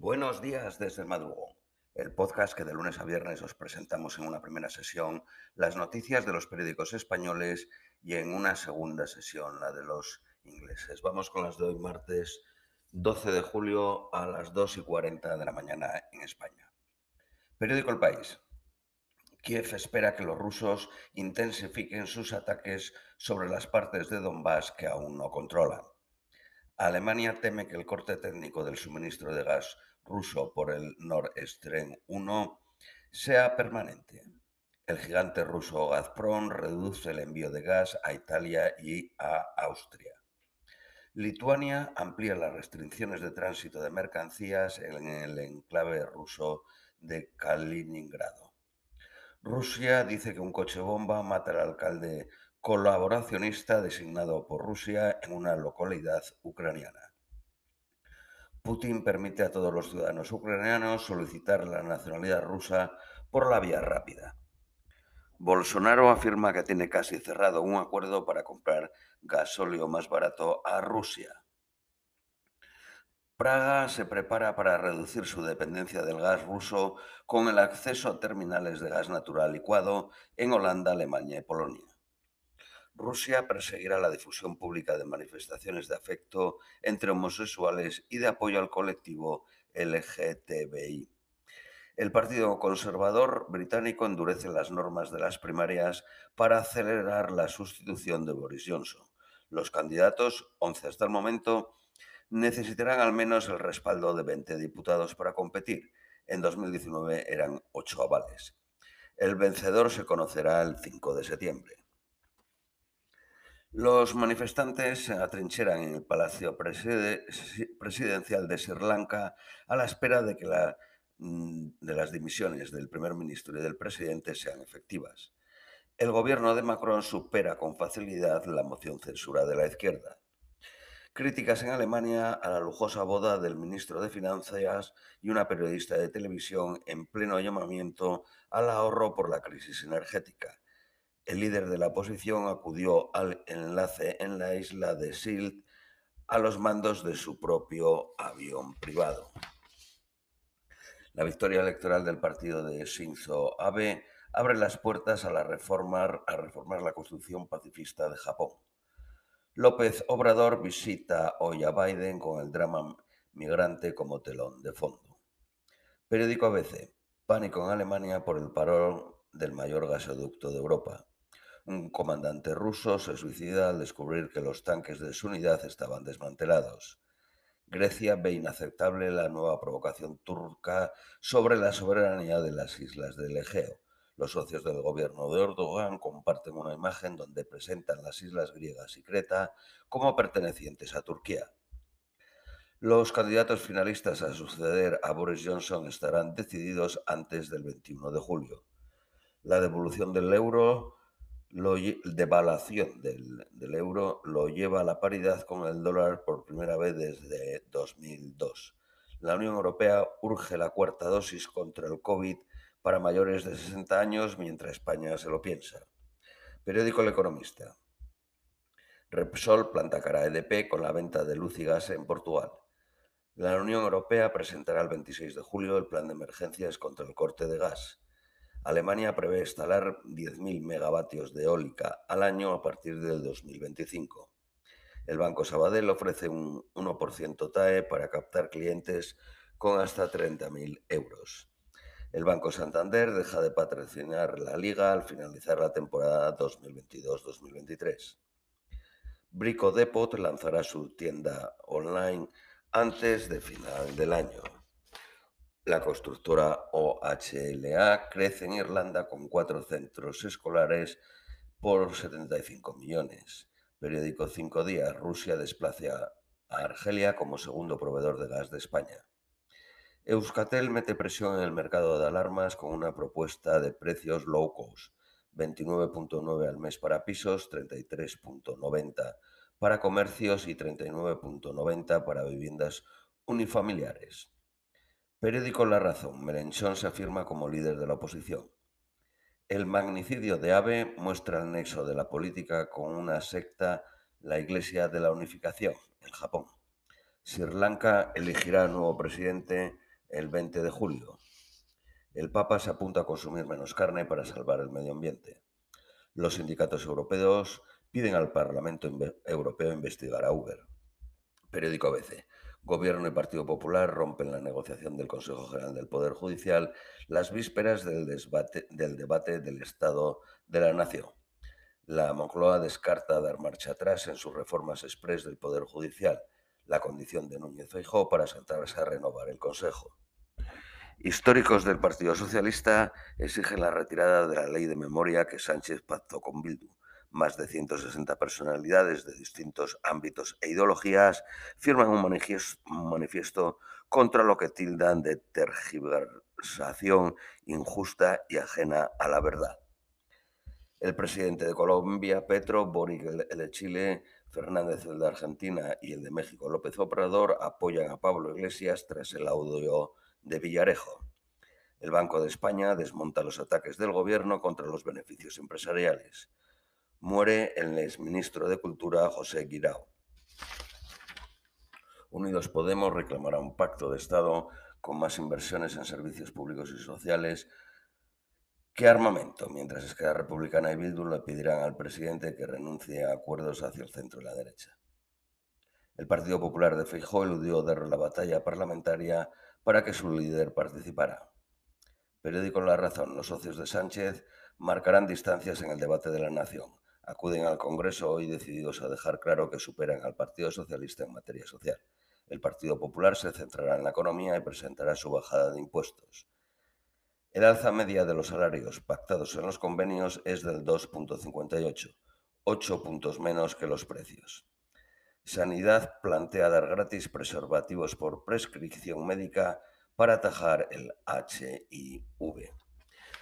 Buenos días desde madrugón, el podcast que de lunes a viernes os presentamos en una primera sesión las noticias de los periódicos españoles y en una segunda sesión la de los ingleses. Vamos con las de hoy martes 12 de julio a las 2 y 40 de la mañana en España. Periódico El País. Kiev espera que los rusos intensifiquen sus ataques sobre las partes de Donbass que aún no controlan. Alemania teme que el corte técnico del suministro de gas ruso por el Nord Stream 1 sea permanente. El gigante ruso Gazprom reduce el envío de gas a Italia y a Austria. Lituania amplía las restricciones de tránsito de mercancías en el enclave ruso de Kaliningrado. Rusia dice que un coche bomba mata al alcalde colaboracionista designado por Rusia en una localidad ucraniana. Putin permite a todos los ciudadanos ucranianos solicitar la nacionalidad rusa por la vía rápida. Bolsonaro afirma que tiene casi cerrado un acuerdo para comprar gasóleo más barato a Rusia. Praga se prepara para reducir su dependencia del gas ruso con el acceso a terminales de gas natural licuado en Holanda, Alemania y Polonia. Rusia perseguirá la difusión pública de manifestaciones de afecto entre homosexuales y de apoyo al colectivo LGTBI. El Partido Conservador británico endurece las normas de las primarias para acelerar la sustitución de Boris Johnson. Los candidatos, 11 hasta el momento, necesitarán al menos el respaldo de 20 diputados para competir. En 2019 eran 8 avales. El vencedor se conocerá el 5 de septiembre. Los manifestantes se atrincheran en el Palacio Presidencial de Sri Lanka a la espera de que mm, las dimisiones del primer ministro y del presidente sean efectivas. El gobierno de Macron supera con facilidad la moción censura de la izquierda. Críticas en Alemania a la lujosa boda del ministro de Finanzas y una periodista de televisión en pleno llamamiento al ahorro por la crisis energética el líder de la oposición acudió al enlace en la isla de Silt a los mandos de su propio avión privado. La victoria electoral del partido de Shinzo Abe abre las puertas a, la reformar, a reformar la construcción pacifista de Japón. López Obrador visita hoy a Biden con el drama migrante como telón de fondo. Periódico ABC. Pánico en Alemania por el parón del mayor gasoducto de Europa. Un comandante ruso se suicida al descubrir que los tanques de su unidad estaban desmantelados. Grecia ve inaceptable la nueva provocación turca sobre la soberanía de las islas del Egeo. Los socios del gobierno de Erdogan comparten una imagen donde presentan las islas griegas y Creta como pertenecientes a Turquía. Los candidatos finalistas a suceder a Boris Johnson estarán decididos antes del 21 de julio. La devolución del euro la devaluación del, del, euro lo lleva a la paridad con el dólar por primera vez desde 2002. La Unión Europea urge la cuarta dosis contra el COVID para mayores de 60 años mientras España se lo piensa. Periódico El Economista. Repsol planta cara a EDP con la venta de luz y gas en Portugal. La Unión Europea presentará el 26 de julio el plan de emergencias contra el corte de gas. Alemania prevé instalar 10.000 megavatios de eólica al año a partir del 2025. El Banco Sabadell ofrece un 1% TAE para captar clientes con hasta 30.000 euros. El Banco Santander deja de patrocinar la liga al finalizar la temporada 2022-2023. Brico Depot lanzará su tienda online antes de final del año. La constructora OHLA crece en Irlanda con cuatro centros escolares por 75 millones. Periódico Cinco Días, Rusia desplaza a Argelia como segundo proveedor de gas de España. Euskatel mete presión en el mercado de alarmas con una propuesta de precios low cost, 29.9 al mes para pisos, 33.90 para comercios y 39.90 para viviendas unifamiliares. Periódico La Razón. Melenchón se afirma como líder de la oposición. El magnicidio de Abe muestra el nexo de la política con una secta, la Iglesia de la Unificación, en Japón. Sri Lanka elegirá nuevo presidente El 20 de julio. El Papa se apunta a consumir menos carne para salvar el medio ambiente. Los sindicatos europeos piden al Parlamento Europeo investigar a Uber. Periódico ABC. Gobierno y Partido Popular rompen la negociación del Consejo General del Poder Judicial las vísperas del, debate del Estado de la Nación. La Moncloa descarta dar marcha atrás en sus reformas express del Poder Judicial, la condición de Núñez Feijóo para sentarse a renovar el Consejo. Históricos del Partido Socialista exigen la retirada de la ley de memoria que Sánchez pactó con Bildu. Más de 160 personalidades de distintos ámbitos e ideologías firman un manifiesto contra lo que tildan de tergiversación injusta y ajena a la verdad. El presidente de Colombia, Petro, Boric, el de Chile, Fernández, el de Argentina y el de México, López Obrador, apoyan a Pablo Iglesias tras el audio de Villarejo. El Banco de España desmonta los ataques del gobierno contra los beneficios empresariales. Muere el exministro de Cultura José Guirao. Unidos Podemos reclamará un pacto de Estado con más inversiones en servicios públicos y sociales que armamento, mientras Esquerra Republicana y Bildu le pedirán al presidente que renuncie a acuerdos hacia el centro y la derecha. El Partido Popular de Feijóo eludió dar la batalla parlamentaria para que su líder participara. Periódico La Razón, los socios de Sánchez marcarán distancias en el debate de la nación. Acuden al Congreso hoy decididos a dejar claro que superan al Partido Socialista en materia social. El Partido Popular se centrará en la economía y presentará su bajada de impuestos. El alza media de los salarios pactados en los convenios es del 2.58, 8 puntos menos que los precios. Sanidad plantea dar gratis preservativos por prescripción médica para atajar el HIV.